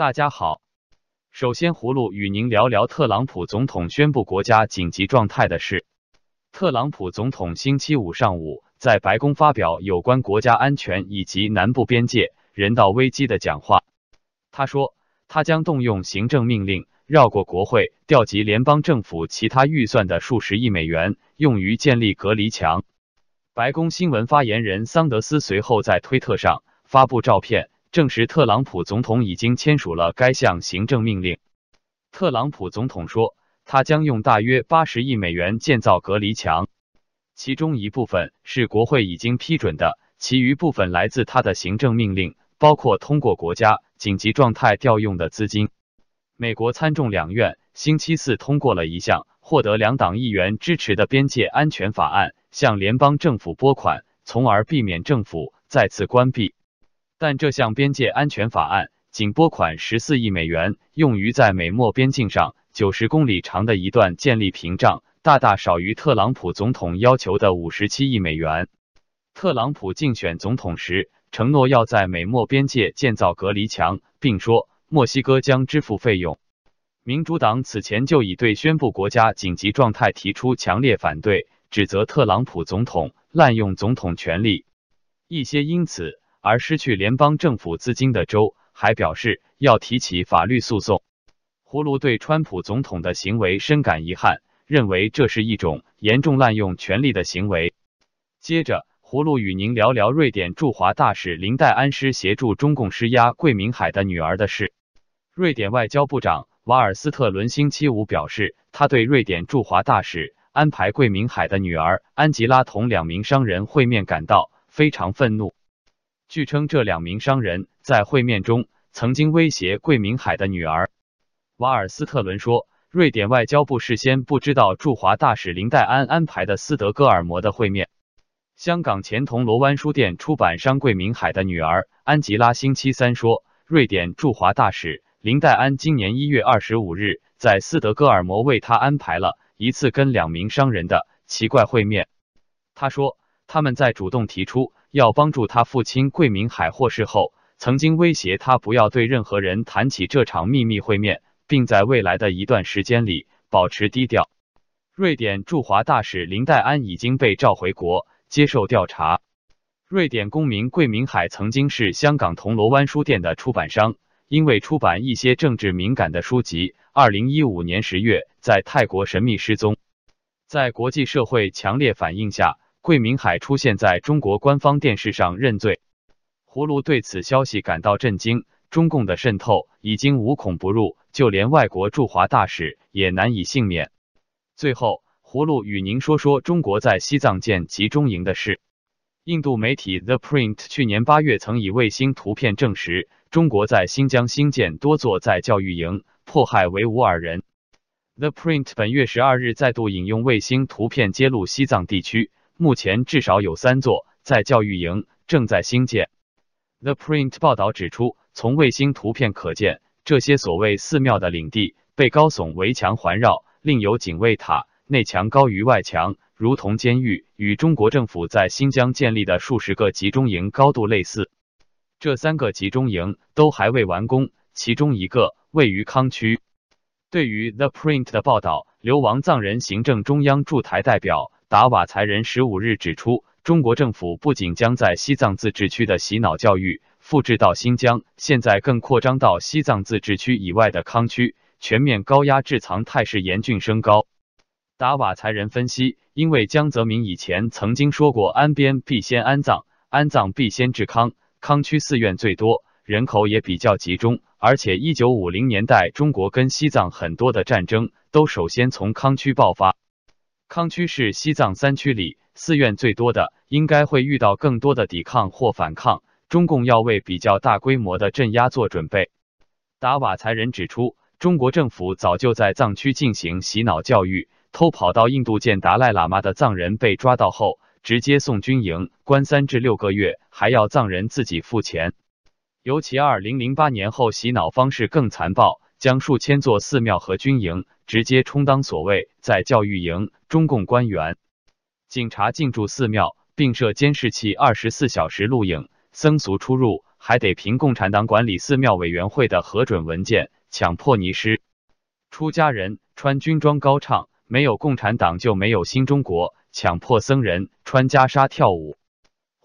大家好，首先葫芦与您聊聊特朗普总统宣布国家紧急状态的事。特朗普总统星期五上午在白宫发表有关国家安全以及南部边界人道危机的讲话。他说，他将动用行政命令，绕过国会，调集联邦政府其他预算的数十亿美元，用于建立隔离墙。白宫新闻发言人桑德斯随后在推特上发布照片，证实特朗普总统已经签署了该项行政命令。特朗普总统说。他将用大约八十亿美元建造隔离墙，其中一部分是国会已经批准的，其余部分来自他的行政命令，包括通过国家紧急状态调用的资金。美国参众两院星期四通过了一项获得两党议员支持的边界安全法案，向联邦政府拨款，从而避免政府再次关闭。但这项边界安全法案仅拨款十四亿美元，用于在美墨边境上。九十公里长的一段建立屏障，大大少于特朗普总统要求的五十七亿美元。特朗普竞选总统时承诺要在美墨边界建造隔离墙，并说墨西哥将支付费用。民主党此前就已对宣布国家紧急状态提出强烈反对，指责特朗普总统滥用总统权力。一些因此而失去联邦政府资金的州还表示要提起法律诉讼。葫芦对川普总统的行为深感遗憾，认为这是一种严重滥用权力的行为。接着，葫芦与您聊聊瑞典驻华大使林黛安师协助中共施压桂明海的女儿的事。瑞典外交部长瓦尔斯特伦星期五表示，他对瑞典驻华大使安排桂明海的女儿安吉拉同两名商人会面感到非常愤怒。据称，这两名商人在会面中曾经威胁桂明海的女儿。瓦尔斯特伦说，瑞典外交部事先不知道驻华大使林黛安安排的斯德哥尔摩的会面。香港前铜锣湾书店出版商桂明海的女儿安吉拉星期三说，瑞典驻华大使林黛安今年一月二十五日在斯德哥尔摩为他安排了一次跟两名商人的奇怪会面。他说，他们在主动提出要帮助他父亲桂明海获释后，曾经威胁他不要对任何人谈起这场秘密会面。并在未来的一段时间里保持低调。瑞典驻华大使林黛安已经被召回国接受调查。瑞典公民桂明海曾经是香港铜锣湾书店的出版商，因为出版一些政治敏感的书籍，二零一五年十月在泰国神秘失踪。在国际社会强烈反应下，桂明海出现在中国官方电视上认罪。葫芦对此消息感到震惊。中共的渗透已经无孔不入，就连外国驻华大使也难以幸免。最后，葫芦与您说说中国在西藏建集中营的事。印度媒体 The Print 去年八月曾以卫星图片证实，中国在新疆新建多座在教育营，迫害维吾尔人。The Print 本月十二日再度引用卫星图片揭露，西藏地区目前至少有三座在教育营正在兴建。The Print 报道指出。从卫星图片可见，这些所谓寺庙的领地被高耸围墙环绕，另有警卫塔，内墙高于外墙，如同监狱，与中国政府在新疆建立的数十个集中营高度类似。这三个集中营都还未完工，其中一个位于康区。对于 The Print 的报道，流亡藏人行政中央驻台代表达瓦才仁十五日指出，中国政府不仅将在西藏自治区的洗脑教育。复制到新疆，现在更扩张到西藏自治区以外的康区，全面高压制藏态势严峻升高。达瓦才人分析，因为江泽民以前曾经说过“安边必先安藏，安藏必先治康”，康区寺院最多，人口也比较集中，而且一九五零年代中国跟西藏很多的战争都首先从康区爆发。康区是西藏三区里寺院最多的，应该会遇到更多的抵抗或反抗。中共要为比较大规模的镇压做准备。达瓦才人指出，中国政府早就在藏区进行洗脑教育，偷跑到印度见达赖喇嘛的藏人被抓到后，直接送军营，关三至六个月，还要藏人自己付钱。尤其二零零八年后，洗脑方式更残暴，将数千座寺庙和军营直接充当所谓在教育营。中共官员、警察进驻寺庙，并设监视器，二十四小时录影。僧俗出入，还得凭共产党管理寺庙委员会的核准文件，强迫尼师出家人穿军装高唱“没有共产党就没有新中国”，强迫僧人穿袈裟跳舞。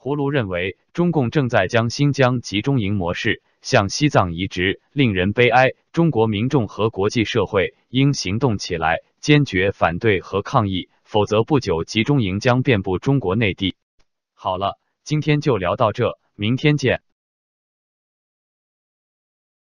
葫芦认为，中共正在将新疆集中营模式向西藏移植，令人悲哀。中国民众和国际社会应行动起来，坚决反对和抗议，否则不久集中营将遍布中国内地。好了，今天就聊到这，明天见。